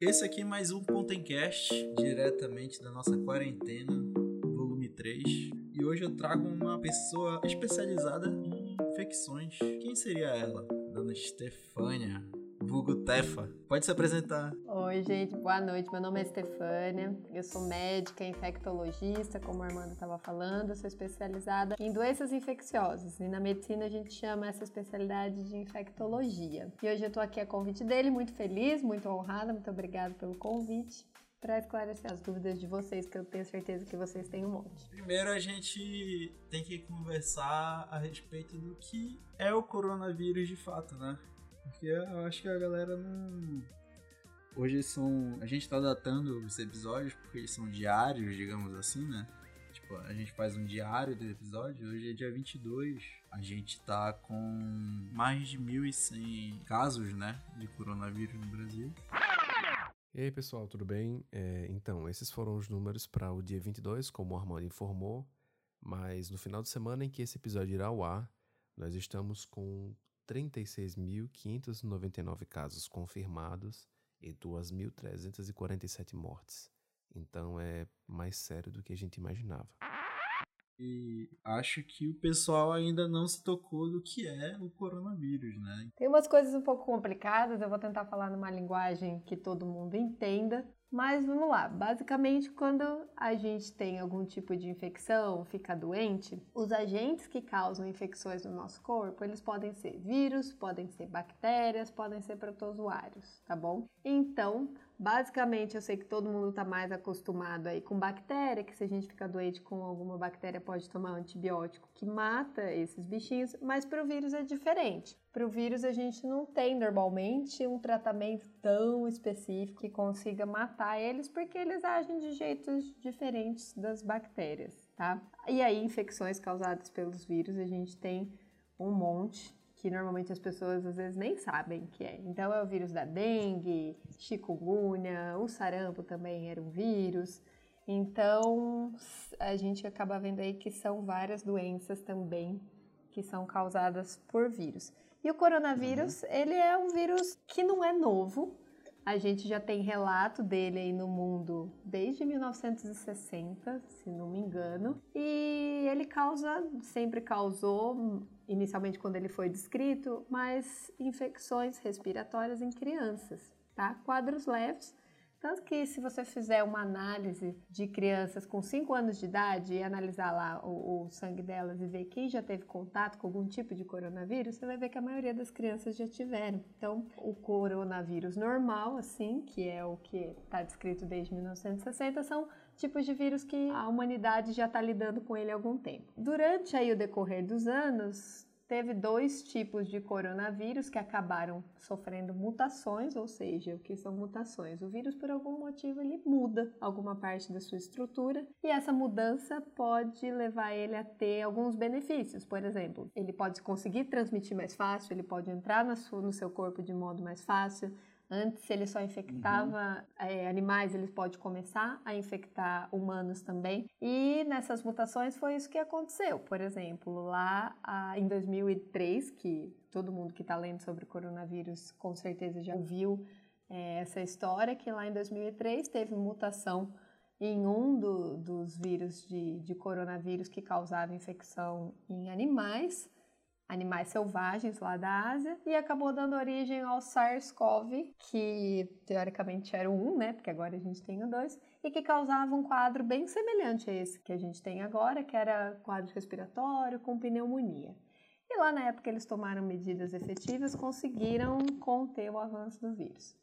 Esse aqui é mais um Contencast, diretamente da nossa quarentena, volume 3. E hoje eu trago uma pessoa especializada em infecções. Quem seria ela? Dona Stefânia. Vulgo Tefa. Pode se apresentar. Oi, gente, boa noite. Meu nome é Stefânia, eu sou médica infectologista, como a Armanda estava falando, eu sou especializada em doenças infecciosas e na medicina a gente chama essa especialidade de infectologia. E hoje eu estou aqui a convite dele, muito feliz, muito honrada, muito obrigada pelo convite para esclarecer as dúvidas de vocês, que eu tenho certeza que vocês têm um monte. Primeiro a gente tem que conversar a respeito do que é o coronavírus de fato, né? Porque eu acho que a galera não. Hoje são. A gente tá datando os episódios porque eles são diários, digamos assim, né? Tipo, a gente faz um diário do episódio. Hoje é dia 22. A gente tá com mais de 1.100 casos, né? De coronavírus no Brasil. E aí, pessoal, tudo bem? É, então, esses foram os números para o dia 22, como o Armando informou. Mas no final de semana em que esse episódio irá ao ar, nós estamos com 36.599 casos confirmados e 2.347 mortes. Então é mais sério do que a gente imaginava. E acho que o pessoal ainda não se tocou do que é o coronavírus, né? Tem umas coisas um pouco complicadas, eu vou tentar falar numa linguagem que todo mundo entenda. Mas vamos lá, basicamente quando a gente tem algum tipo de infecção, fica doente, os agentes que causam infecções no nosso corpo, eles podem ser vírus, podem ser bactérias, podem ser protozoários, tá bom? Então, Basicamente, eu sei que todo mundo está mais acostumado aí com bactéria, que se a gente ficar doente com alguma bactéria pode tomar um antibiótico que mata esses bichinhos, mas para o vírus é diferente. Para o vírus a gente não tem normalmente um tratamento tão específico que consiga matar eles, porque eles agem de jeitos diferentes das bactérias, tá? E aí, infecções causadas pelos vírus a gente tem um monte que normalmente as pessoas às vezes nem sabem que é. Então é o vírus da dengue, chikungunya, o sarampo também era um vírus. Então a gente acaba vendo aí que são várias doenças também que são causadas por vírus. E o coronavírus, uhum. ele é um vírus que não é novo. A gente já tem relato dele aí no mundo desde 1960, se não me engano. E ele causa, sempre causou inicialmente quando ele foi descrito, mas infecções respiratórias em crianças, tá? Quadros leves, tanto que se você fizer uma análise de crianças com 5 anos de idade e analisar lá o, o, sangue delas e ver quem já teve contato com algum tipo de coronavírus, você vai ver que a maioria das crianças já tiveram. Então, o coronavírus normal, assim, que é o que está descrito desde 1960, são tipos de vírus que a humanidade já está lidando com ele há algum tempo. Durante aí o decorrer dos anos, teve dois tipos de coronavírus que acabaram sofrendo mutações, ou seja, o que são mutações? O vírus, por algum motivo, ele muda alguma parte da sua estrutura e essa mudança pode levar ele a ter alguns benefícios. Por exemplo, ele pode conseguir transmitir mais fácil, ele pode entrar no seu corpo de modo mais fácil, Antes ele só infectava uhum. é, animais, ele pode começar a infectar humanos também. E nessas mutações foi isso que aconteceu. Por exemplo, lá a, em 2003, que todo mundo que está lendo sobre coronavírus com certeza já ouviu é, essa história, que lá em 2003 teve mutação em um do, dos vírus de, de coronavírus que causava infecção em animais animais selvagens lá da Ásia e acabou dando origem ao SARS-CoV, que teoricamente era o 1, né? Porque agora a gente tem o 2, e que causava um quadro bem semelhante a esse que a gente tem agora, que era quadro respiratório com pneumonia. E lá na época eles tomaram medidas efetivas, conseguiram conter o avanço do vírus.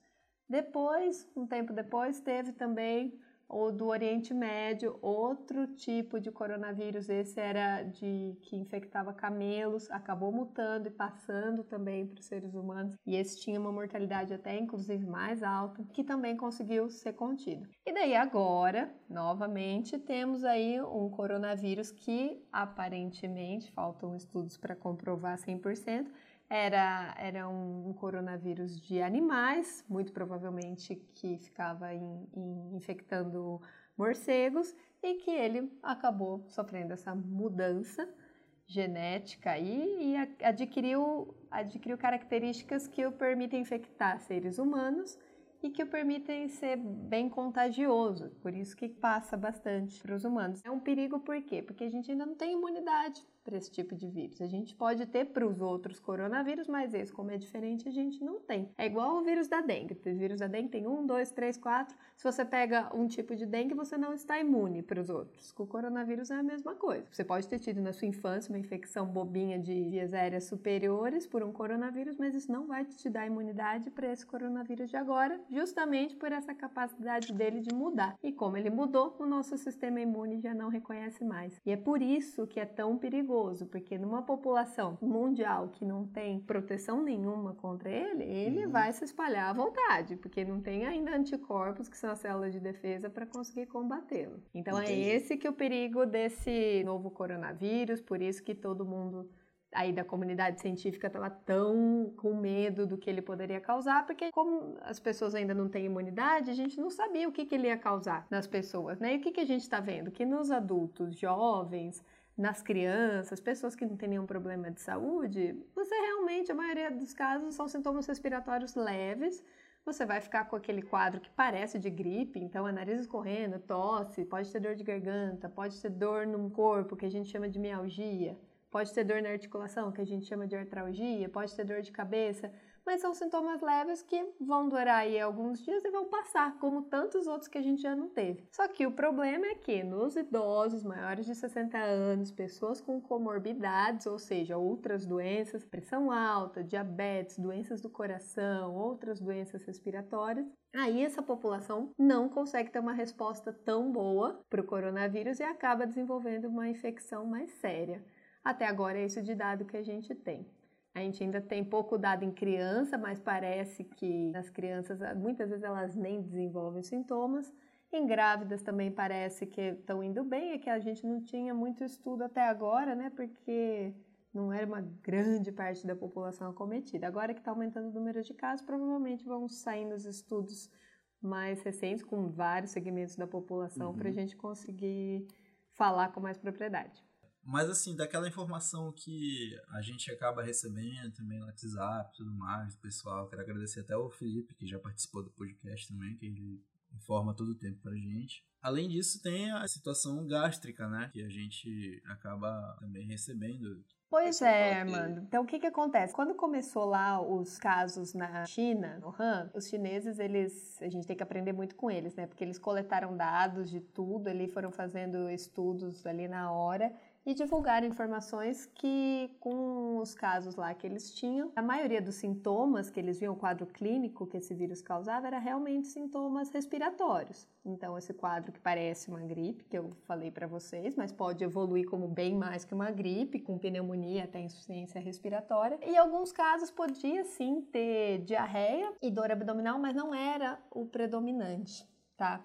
Depois, um tempo depois, teve também ou do Oriente Médio, outro tipo de coronavírus, esse era de que infectava camelos, acabou mutando e passando também para os seres humanos, e esse tinha uma mortalidade até inclusive mais alta, que também conseguiu ser contido. E daí agora, novamente, temos aí um coronavírus que aparentemente faltam estudos para comprovar 100%, era, era um, um, coronavírus de animais, muito provavelmente que ficava in, in, infectando morcegos e que ele acabou sofrendo essa mudança genética aí e adquiriu, adquiriu características que o permitem infectar seres humanos e que o permitem ser bem contagioso, por isso que passa bastante para os humanos. É um perigo por quê? Porque a gente ainda não tem imunidade para esse tipo de vírus. A gente pode ter para os outros coronavírus, mas esse, como é diferente, a gente não tem. É igual o vírus da dengue. O vírus da dengue tem um, dois, três, quatro. Se você pega um tipo de dengue, você não está imune para os outros. Com o coronavírus é a mesma coisa. Você pode ter tido na sua infância uma infecção bobinha de vias aéreas superiores por um coronavírus, mas isso não vai te dar imunidade para esse coronavírus de agora, justamente por essa capacidade dele de mudar. E como ele mudou, o nosso sistema imune já não reconhece mais. E é por isso que é tão perigoso perigoso, porque numa população mundial que não tem proteção nenhuma contra ele, ele uhum. vai se espalhar à vontade, porque não tem ainda anticorpos, que são as células de defesa, para conseguir combatê-lo. Então é Entendi. é esse que é o perigo desse novo coronavírus, por isso que todo mundo aí da comunidade científica estava tão com medo do que ele poderia causar, porque como as pessoas ainda não têm imunidade, a gente não sabia o que, que ele ia causar nas pessoas, né? E o que, que a gente está vendo? Que nos adultos jovens, nas crianças, pessoas que não têm nenhum problema de saúde, você realmente, a maioria dos casos, são sintomas respiratórios leves. Você vai ficar com aquele quadro que parece de gripe, então é nariz escorrendo, tosse, pode ter dor de garganta, pode ter dor no corpo, que a gente chama de mialgia, pode ter dor na articulação, que a gente chama de artralgia, pode ter dor de cabeça mas são sintomas leves que vão durar aí alguns dias e vão passar, como tantos outros que a gente já não teve. Só que o problema é que nos idosos maiores de 60 anos, pessoas com comorbidades, ou seja, outras doenças, pressão alta, diabetes, doenças do coração, outras doenças respiratórias, Aí essa população não consegue ter uma resposta tão boa para o coronavírus e acaba desenvolvendo uma infecção mais séria. Até agora é isso de dado que a gente tem. A gente ainda tem pouco dado em criança, mas parece que nas crianças muitas vezes elas nem desenvolvem sintomas. Em grávidas também parece que estão indo bem, é que a gente não tinha muito estudo até agora, né? Porque não era uma grande parte da população acometida. Agora que está aumentando o número de casos, provavelmente vão sair nos estudos mais recentes com vários segmentos da população uhum. para a gente conseguir falar com mais propriedade. Mas assim, daquela informação que a gente acaba recebendo também no WhatsApp e tudo mais, do pessoal, quero agradecer até o Felipe, que já participou do podcast também, que ele informa todo o tempo pra gente. Além disso, tem a situação gástrica, né? Que a gente acaba também recebendo. Pois é, Armando. Então, o que que acontece? Quando começou lá os casos na China, no Han, os chineses, eles, a gente tem que aprender muito com eles, né? Porque eles coletaram dados de tudo, ali foram fazendo estudos ali na hora e divulgar informações que, com os casos lá que eles tinham, a maioria dos sintomas que eles viam, o quadro clínico que esse vírus causava, era realmente sintomas respiratórios. Então, esse quadro que parece uma gripe, que eu falei para vocês, mas pode evoluir como bem mais que uma gripe, com pneumonia até insuficiência respiratória. E em alguns casos podia sim ter diarreia e dor abdominal, mas não era o predominante, tá?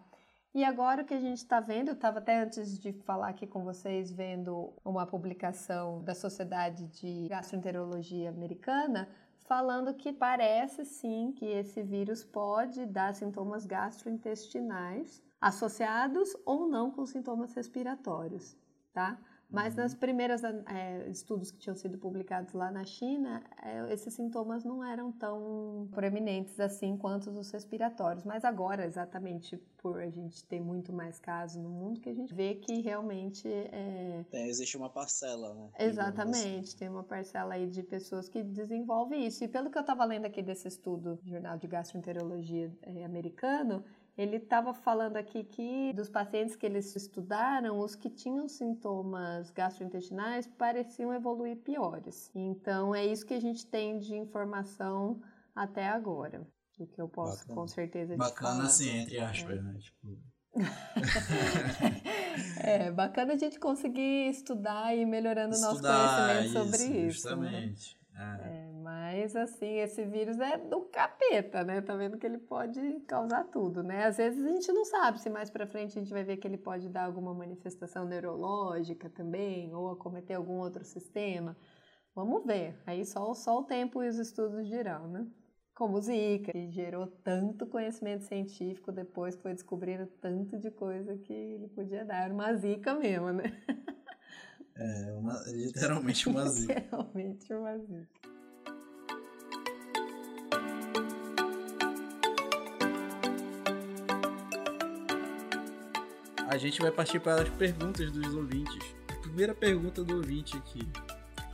E agora o que a gente está vendo, eu estava até antes de falar aqui com vocês, vendo uma publicação da Sociedade de Gastroenterologia Americana, falando que parece sim que esse vírus pode dar sintomas gastrointestinais associados ou não com sintomas respiratórios, tá? Mas nas primeiras é, estudos que tinham sido publicados lá na China, é, esses sintomas não eram tão proeminentes assim quanto os respiratórios. Mas agora, exatamente por a gente ter muito mais casos no mundo, que a gente vê que realmente é... é existe uma parcela, né? Exatamente, assim. tem uma parcela aí de pessoas que desenvolvem isso. E pelo que eu estava lendo aqui desse estudo, Jornal de Gastroenterologia é, americano, ele estava falando aqui que dos pacientes que eles estudaram, os que tinham sintomas gastrointestinais pareciam evoluir piores. Então é isso que a gente tem de informação até agora. O que eu posso Bacana. com certeza Bacana falar. assim, entre aspas, é. né? Tipo... é bacana a gente conseguir estudar e ir melhorando o nosso conhecimento sobre isso. Né? Justamente. Né? É. é. mas assim, esse vírus é do capeta, né? Tá vendo que ele pode causar tudo, né? Às vezes a gente não sabe se mais para frente a gente vai ver que ele pode dar alguma manifestação neurológica também, ou acometer algum outro sistema. Vamos ver. Aí só, só o tempo e os estudos dirão, né? Como o Zika, que gerou tanto conhecimento científico depois que foi descobrindo tanto de coisa que ele podia dar. Era uma Zika mesmo, né? É, uma, literalmente uma zica. literalmente uma zica. A gente vai partir para as perguntas dos ouvintes. Primeira pergunta do ouvinte aqui.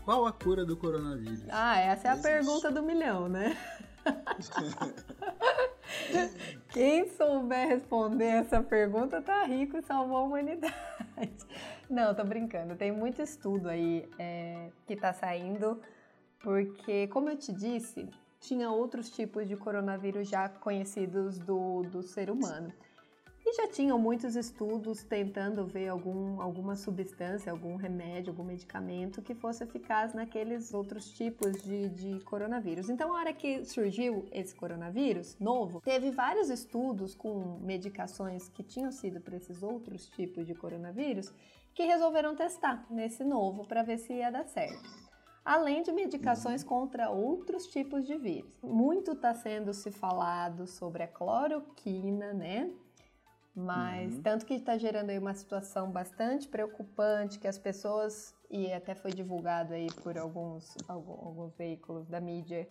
Qual a cura do coronavírus? Ah, essa é a pergunta do milhão, né? Quem souber responder essa pergunta tá rico e salvou a humanidade. Não, tô brincando. Tem muito estudo aí é, que tá saindo, porque, como eu te disse, tinha outros tipos de coronavírus já conhecidos do, do ser humano. E já tinham muitos estudos tentando ver algum, alguma substância, algum remédio, algum medicamento que fosse eficaz naqueles outros tipos de, de coronavírus. Então, a hora que surgiu esse coronavírus novo, teve vários estudos com medicações que tinham sido para esses outros tipos de coronavírus que resolveram testar nesse novo para ver se ia dar certo além de medicações contra outros tipos de vírus. Muito está sendo se falado sobre a cloroquina, né? Mas uhum. tanto que está gerando aí uma situação bastante preocupante que as pessoas e até foi divulgado aí por alguns, alguns veículos da mídia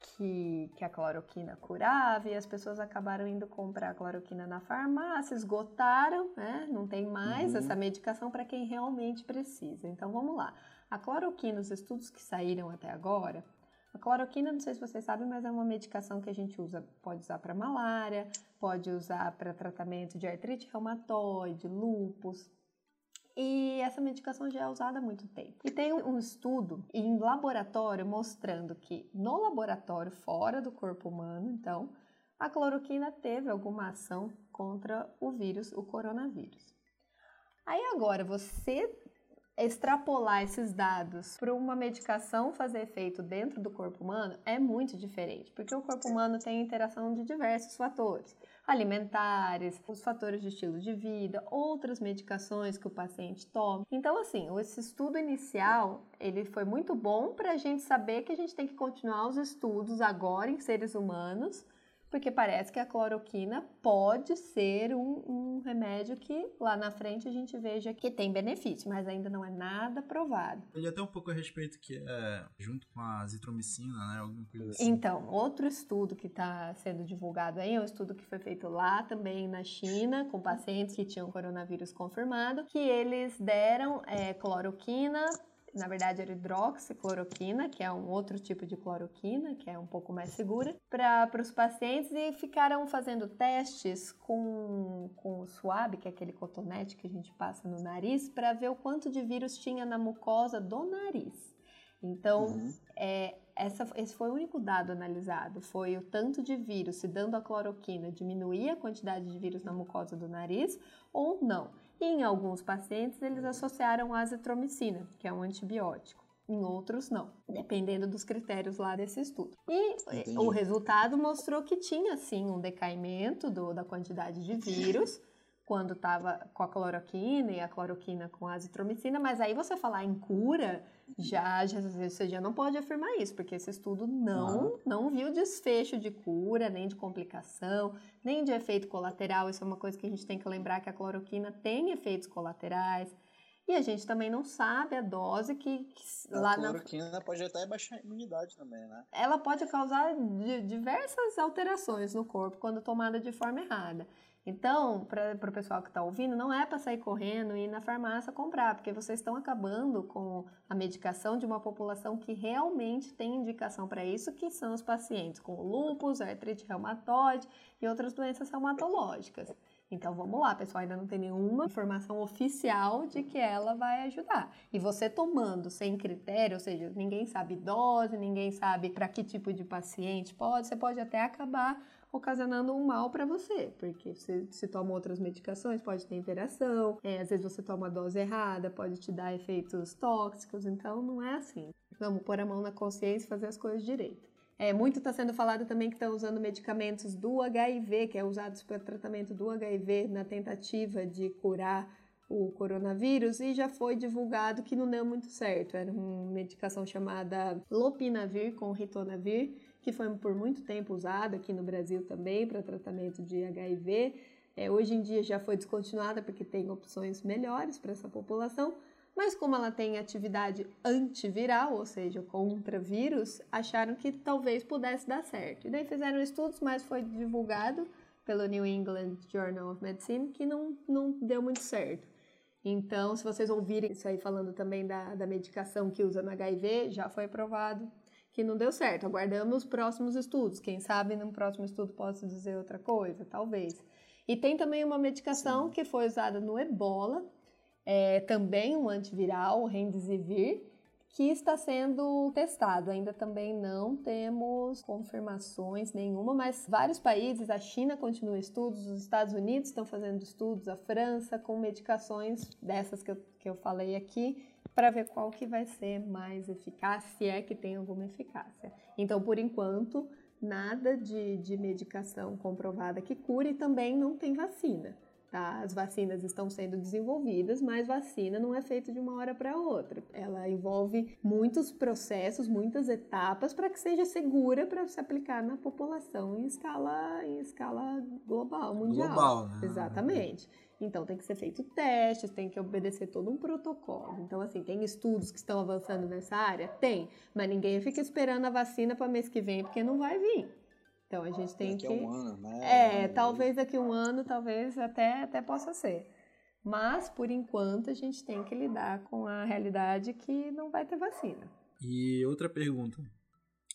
que, que a cloroquina curava e as pessoas acabaram indo comprar a cloroquina na farmácia, esgotaram, né? Não tem mais uhum. essa medicação para quem realmente precisa. Então vamos lá. A cloroquina, os estudos que saíram até agora, cloroquina, não sei se vocês sabem, mas é uma medicação que a gente usa, pode usar para malária, pode usar para tratamento de artrite reumatoide, lúpus. E essa medicação já é usada há muito tempo. E tem um estudo em laboratório mostrando que no laboratório, fora do corpo humano, então, a cloroquina teve alguma ação contra o vírus, o coronavírus. Aí agora, você extrapolar esses dados para uma medicação fazer efeito dentro do corpo humano é muito diferente, porque o corpo humano tem interação de diversos fatores alimentares, os fatores de estilo de vida, outras medicações que o paciente toma. Então, assim, esse estudo inicial ele foi muito bom para a gente saber que a gente tem que continuar os estudos agora em seres humanos porque parece que a cloroquina pode ser um, um, remédio que lá na frente a gente veja que tem benefício, mas ainda não é nada provado. Ele até um pouco a respeito que é junto com a azitromicina, né? Alguma coisa assim. Então, outro estudo que está sendo divulgado aí é um estudo que foi feito lá também na China, com pacientes que tinham coronavírus confirmado, que eles deram é, cloroquina na verdade era hidroxicloroquina, que é um outro tipo de cloroquina, que é um pouco mais segura, para os pacientes e ficaram fazendo testes com, com o swab, que é aquele cotonete que a gente passa no nariz, para ver o quanto de vírus tinha na mucosa do nariz. Então, uhum. é, essa, esse foi o único dado analisado, foi o tanto de vírus, se dando a cloroquina, diminuía a quantidade de vírus na mucosa do nariz ou não. Em alguns pacientes eles associaram a azitromicina, que é um antibiótico. Em outros, não, dependendo dos critérios lá desse estudo. E Entendi. o resultado mostrou que tinha, sim, um decaimento do, da quantidade de vírus, quando estava com a cloroquina e a cloroquina com a azitromicina, mas aí você falar em cura, já, já você já não pode afirmar isso, porque esse estudo não, não viu desfecho de cura, nem de complicação, nem de efeito colateral. Isso é uma coisa que a gente tem que lembrar que a cloroquina tem efeitos colaterais. E a gente também não sabe a dose que, que a lá na. A cloroquina pode até baixar a imunidade também, né? Ela pode causar diversas alterações no corpo quando tomada de forma errada. Então, para o pessoal que está ouvindo, não é para sair correndo e ir na farmácia comprar, porque vocês estão acabando com a medicação de uma população que realmente tem indicação para isso, que são os pacientes com lúpus, artrite reumatoide e outras doenças reumatológicas. Então vamos lá, pessoal, ainda não tem nenhuma informação oficial de que ela vai ajudar. E você tomando sem critério, ou seja, ninguém sabe dose, ninguém sabe para que tipo de paciente pode, você pode até acabar ocasionando um mal para você, porque você se toma outras medicações, pode ter interação, é, às vezes você toma a dose errada, pode te dar efeitos tóxicos, então não é assim. Vamos pôr a mão na consciência e fazer as coisas direito. É, muito está sendo falado também que estão usando medicamentos do HIV, que é usados para tratamento do HIV na tentativa de curar o coronavírus e já foi divulgado que não deu muito certo. Era uma medicação chamada Lopinavir com Ritonavir, que foi por muito tempo usada aqui no Brasil também para tratamento de HIV. É, hoje em dia já foi descontinuada porque tem opções melhores para essa população, mas como ela tem atividade antiviral, ou seja, contra vírus, acharam que talvez pudesse dar certo. E daí fizeram estudos, mas foi divulgado pelo New England Journal of Medicine que não, não deu muito certo. Então, se vocês ouvirem isso aí falando também da, da medicação que usa no HIV, já foi provado que não deu certo. Aguardamos próximos estudos. Quem sabe no próximo estudo posso dizer outra coisa, talvez. E tem também uma medicação Sim. que foi usada no ebola, é, também um antiviral, o Remdesivir, que está sendo testado. Ainda também não temos confirmações nenhuma, mas vários países, a China continua estudos, os Estados Unidos estão fazendo estudos, a França com medicações dessas que eu, que eu falei aqui, para ver qual que vai ser mais eficaz, se é que tem alguma eficácia. Então, por enquanto, nada de, de medicação comprovada que cure e também não tem vacina. Tá? As vacinas estão sendo desenvolvidas, mas vacina não é feita de uma hora para outra. Ela envolve muitos processos, muitas etapas para que seja segura para se aplicar na população em escala, em escala global, mundial. Global, né? Exatamente. Então tem que ser feito testes, tem que obedecer todo um protocolo. Então, assim, tem estudos que estão avançando nessa área? Tem, mas ninguém fica esperando a vacina para mês que vem, porque não vai vir. Então a gente tem daqui que. A um ano, né? É, talvez daqui a um ano, talvez até, até possa ser. Mas, por enquanto, a gente tem que lidar com a realidade que não vai ter vacina. E outra pergunta.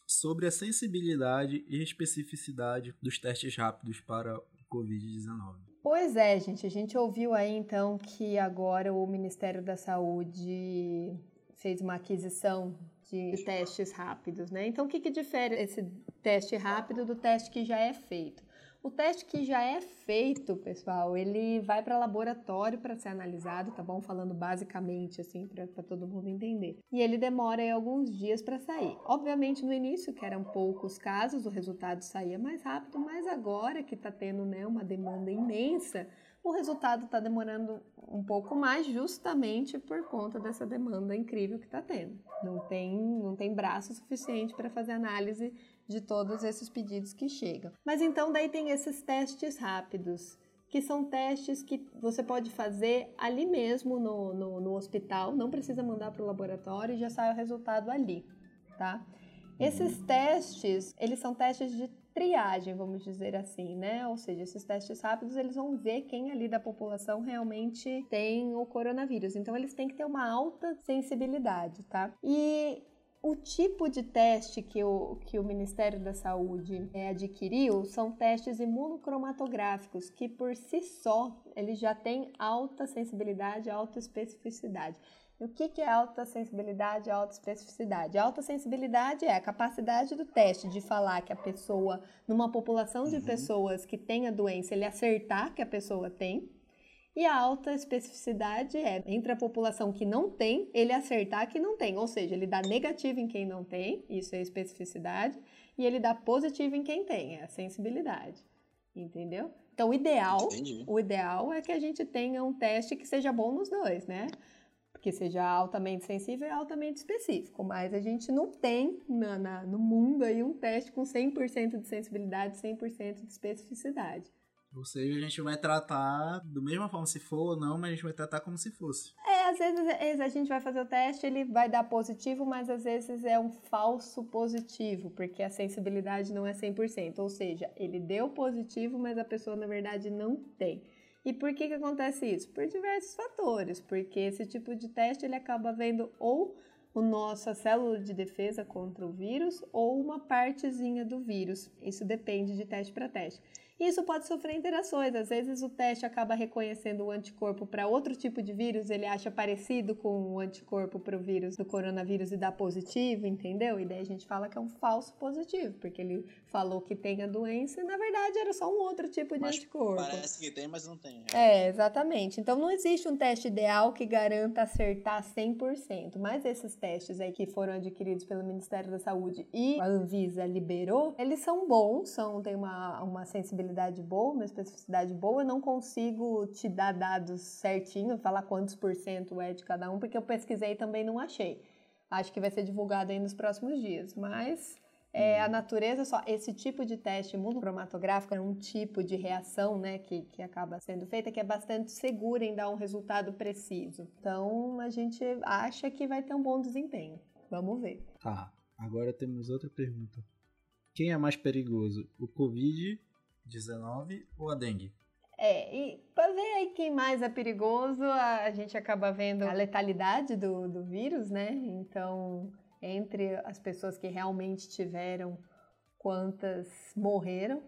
Sobre a sensibilidade e especificidade dos testes rápidos para o Covid-19. Pois é, gente. A gente ouviu aí então que agora o Ministério da Saúde fez uma aquisição de testes rápidos, né? Então, o que, que difere esse teste rápido do teste que já é feito? O teste que já é feito, pessoal, ele vai para laboratório para ser analisado, tá bom? Falando basicamente assim para todo mundo entender. E ele demora aí alguns dias para sair. Obviamente no início, que eram poucos casos, o resultado saía mais rápido, mas agora que está tendo né, uma demanda imensa, o resultado está demorando um pouco mais justamente por conta dessa demanda incrível que está tendo. Não tem, não tem braço suficiente para fazer análise de todos esses pedidos que chegam. Mas então daí tem esses testes rápidos, que são testes que você pode fazer ali mesmo no, no, no hospital, não precisa mandar para o laboratório e já sai o resultado ali, tá? Esses testes, eles são testes de triagem, vamos dizer assim, né? Ou seja, esses testes rápidos, eles vão ver quem ali da população realmente tem o coronavírus. Então, eles têm que ter uma alta sensibilidade, tá? E o tipo de teste que o, que o Ministério da Saúde é, adquiriu são testes imunocromatográficos, que por si só eles já têm alta sensibilidade, alta especificidade. E o que, que é alta sensibilidade e alta especificidade? A alta sensibilidade é a capacidade do teste de falar que a pessoa, numa população de uhum. pessoas que tem a doença, ele acertar que a pessoa tem. E a alta especificidade é entre a população que não tem, ele acertar que não tem. Ou seja, ele dá negativo em quem não tem, isso é especificidade, e ele dá positivo em quem tem, é a sensibilidade. Entendeu? Então, o ideal, o ideal é que a gente tenha um teste que seja bom nos dois, né? Que seja altamente sensível e altamente específico, mas a gente não tem na, na, no mundo aí um teste com 100% de sensibilidade, 100% de especificidade. Ou seja, a gente vai tratar da mesma forma se for ou não, mas a gente vai tratar como se fosse. É, às vezes a gente vai fazer o teste, ele vai dar positivo, mas às vezes é um falso positivo, porque a sensibilidade não é 100%. Ou seja, ele deu positivo, mas a pessoa na verdade não tem. E por que, que acontece isso? Por diversos fatores, porque esse tipo de teste ele acaba vendo ou o nossa célula de defesa contra o vírus ou uma partezinha do vírus. Isso depende de teste para teste. Isso pode sofrer interações. Às vezes o teste acaba reconhecendo o anticorpo para outro tipo de vírus, ele acha parecido com o anticorpo para o vírus do coronavírus e dá positivo, entendeu? E daí a gente fala que é um falso positivo, porque ele falou que tem a doença e na verdade era só um outro tipo de mas anticorpo. Parece que tem, mas não tem. É, exatamente. Então não existe um teste ideal que garanta acertar 100%, mas esses testes aí que foram adquiridos pelo Ministério da Saúde e a Anvisa liberou, eles são bons, são tem uma, uma sensibilidade boa, uma especificidade boa. Eu não consigo te dar dados certinho, falar quantos por cento é de cada um, porque eu pesquisei e também não achei. Acho que vai ser divulgado aí nos próximos dias, mas é, a natureza só esse tipo de teste imunocromatográfico é um tipo de reação né, que, que acaba sendo feita que é bastante segura em dar um resultado preciso. Então a gente acha que vai ter um bom desempenho. Vamos ver. Tá, agora temos outra pergunta. Quem é mais perigoso, o Covid 19 ou a dengue? É, e para ver aí quem mais é perigoso, a, a gente acaba vendo a letalidade do, do vírus, né? Então, entre as pessoas que realmente tiveram, quantas morreram.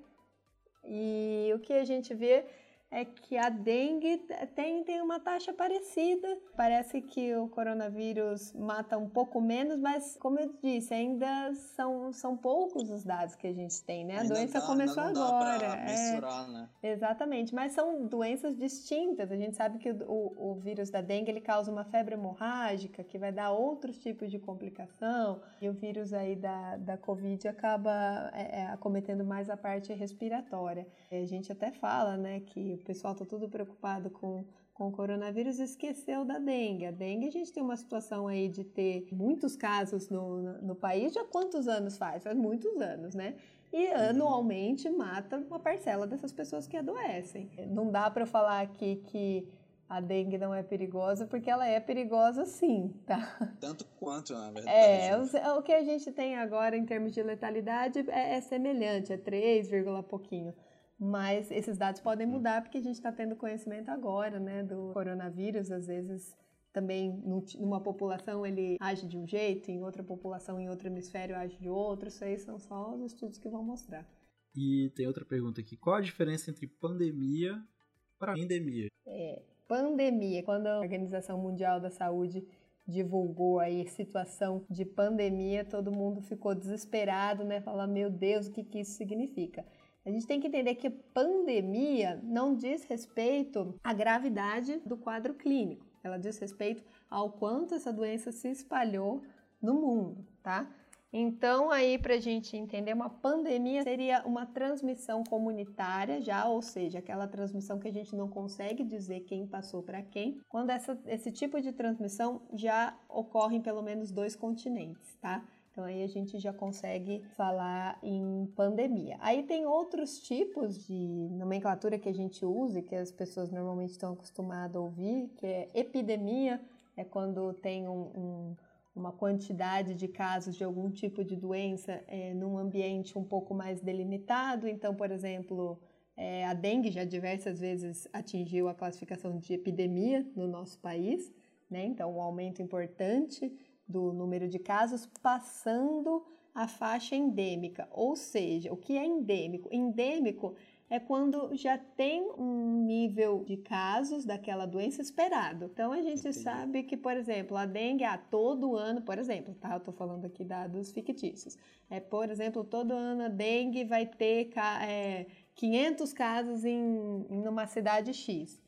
E o que a gente vê é que a dengue tem, tem uma taxa parecida. Parece que o coronavírus mata um pouco menos, mas, como eu disse, ainda são, são poucos os dados que a gente tem, né? A Ainda doença dá- começou agora. Dá pra é. né? Exatamente, mas são doenças distintas. A gente sabe que o, o, o vírus da dengue ele causa uma febre hemorrágica, que vai dar outros tipos de complicação, e o vírus aí da, da Covid acaba é, é, acometendo mais a parte respiratória. E a gente até fala, né, que o pessoal está tudo preocupado com com o coronavírus e esqueceu da dengue. A dengue, a gente tem uma situação aí de ter muitos casos no, no, no país. Já quantos anos faz? Faz muitos anos, né? e anualmente mata uma parcela dessas pessoas que adoecem. Não dá para falar aqui que a dengue não é perigosa, porque ela é perigosa sim, tá? Tanto quanto, na verdade. É, o, o que a gente tem agora em termos de letalidade é, é semelhante, é 3, pouquinho. Mas esses dados podem mudar porque a gente está tendo conhecimento agora, né, do coronavírus. Às vezes também numa população ele age de um jeito, em outra população, em outro hemisfério age de outro. Isso aí são só os estudos que vão mostrar. E tem outra pergunta aqui: qual a diferença entre pandemia para endemia? É, pandemia, quando a Organização Mundial da Saúde divulgou aí situação de pandemia, todo mundo ficou desesperado, né? Falar, meu Deus, o que, que isso significa? A gente tem que entender que pandemia não diz respeito à gravidade do quadro clínico. Ela diz respeito ao quanto essa doença se espalhou no mundo, tá? Então, aí, para a gente entender, uma pandemia seria uma transmissão comunitária, já, ou seja, aquela transmissão que a gente não consegue dizer quem passou para quem, quando essa, esse tipo de transmissão já ocorre em pelo menos dois continentes, tá? Então aí a gente já consegue falar em pandemia. Aí tem outros tipos de nomenclatura que a gente usa que as pessoas normalmente estão acostumadas a ouvir, que é epidemia, é quando tem um, um, uma quantidade de casos de algum tipo de doença é, num ambiente um pouco mais delimitado. Então, por exemplo, é, a dengue já diversas vezes atingiu a classificação de epidemia no nosso país, né? Então, um aumento importante do número de casos passando a faixa endêmica. Ou seja, o que é endêmico? Endêmico é quando já tem um nível de casos daquela doença esperado. Então a gente Entendi. sabe que, por exemplo, a dengue, ah, todo ano, por exemplo, tá? Eu tô falando aqui dados fictícios. É, por exemplo, todo ano a dengue vai ter é, 500 casos em, em uma cidade X.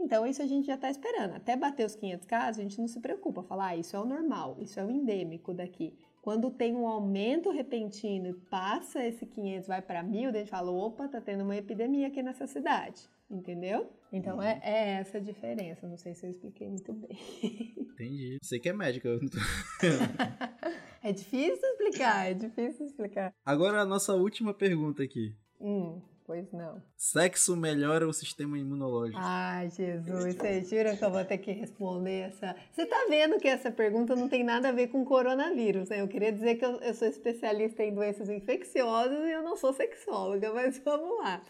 Então, isso a gente já está esperando. Até bater os 500 casos, a gente não se preocupa. Falar, ah, isso é o normal, isso é o endêmico daqui. Quando tem um aumento repentino e passa esse 500, vai para 1.000, a gente fala, opa, tá tendo uma epidemia aqui nessa cidade. Entendeu? Então, é, é essa a diferença. Não sei se eu expliquei muito bem. Entendi. Você que é médica, eu não tô... é difícil explicar, é difícil explicar. Agora, a nossa última pergunta aqui. Hum. Pois não. Sexo melhora o sistema imunológico. Ai, Jesus, você jura que eu vou ter que responder essa? Você tá vendo que essa pergunta não tem nada a ver com coronavírus, né? Eu queria dizer que eu, eu sou especialista em doenças infecciosas e eu não sou sexóloga, mas vamos lá.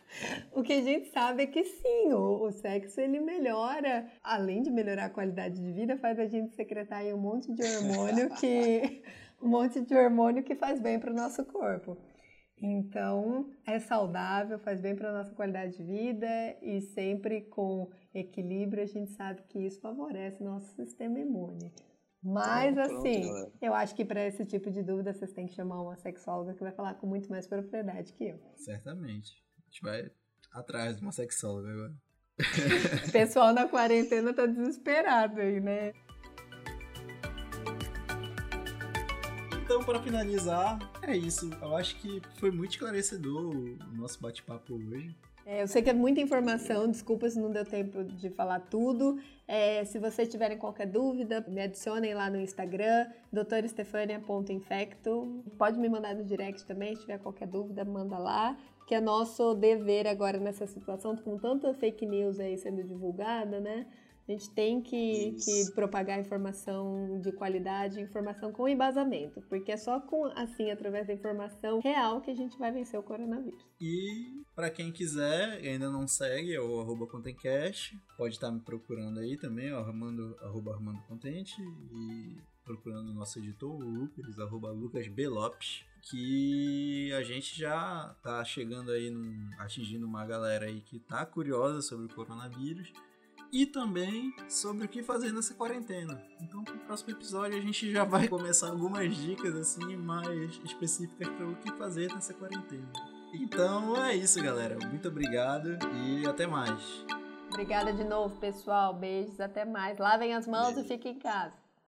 O que a gente sabe é que sim, o, o sexo ele melhora, além de melhorar a qualidade de vida, faz a gente secretar aí um monte de hormônio que um monte de hormônio que faz bem para o nosso corpo. Então, é saudável, faz bem para a nossa qualidade de vida e sempre com equilíbrio a gente sabe que isso favorece o nosso sistema imune. Mas, então, assim, pronto, eu acho que para esse tipo de dúvida vocês têm que chamar uma sexóloga que vai falar com muito mais propriedade que eu. Certamente. A gente vai atrás de uma sexóloga agora. o pessoal na quarentena tá desesperado aí, né? Para finalizar, é isso. Eu acho que foi muito esclarecedor o nosso bate-papo hoje. É, eu sei que é muita informação, desculpa se não deu tempo de falar tudo. É, se vocês tiverem qualquer dúvida, me adicionem lá no Instagram, doutorestefania.infecto. Pode me mandar no direct também, se tiver qualquer dúvida, manda lá. Que é nosso dever agora nessa situação, com tanta fake news aí sendo divulgada, né? A gente tem que, que propagar informação de qualidade, informação com embasamento, porque é só com assim, através da informação real que a gente vai vencer o coronavírus. E para quem quiser e ainda não segue, é o arroba Contencast, pode estar me procurando aí também, ó, Armando, arroba Armando Contente, e procurando o nosso editor, o Lucas, arroba Lucas B. Lopes, que a gente já tá chegando aí, num, atingindo uma galera aí que tá curiosa sobre o coronavírus e também sobre o que fazer nessa quarentena. Então, no próximo episódio a gente já vai começar algumas dicas assim mais específicas para o que fazer nessa quarentena. Então é isso, galera. Muito obrigado e até mais. Obrigada de novo, pessoal. Beijos, até mais. Lavem as mãos Beijo. e fiquem em casa.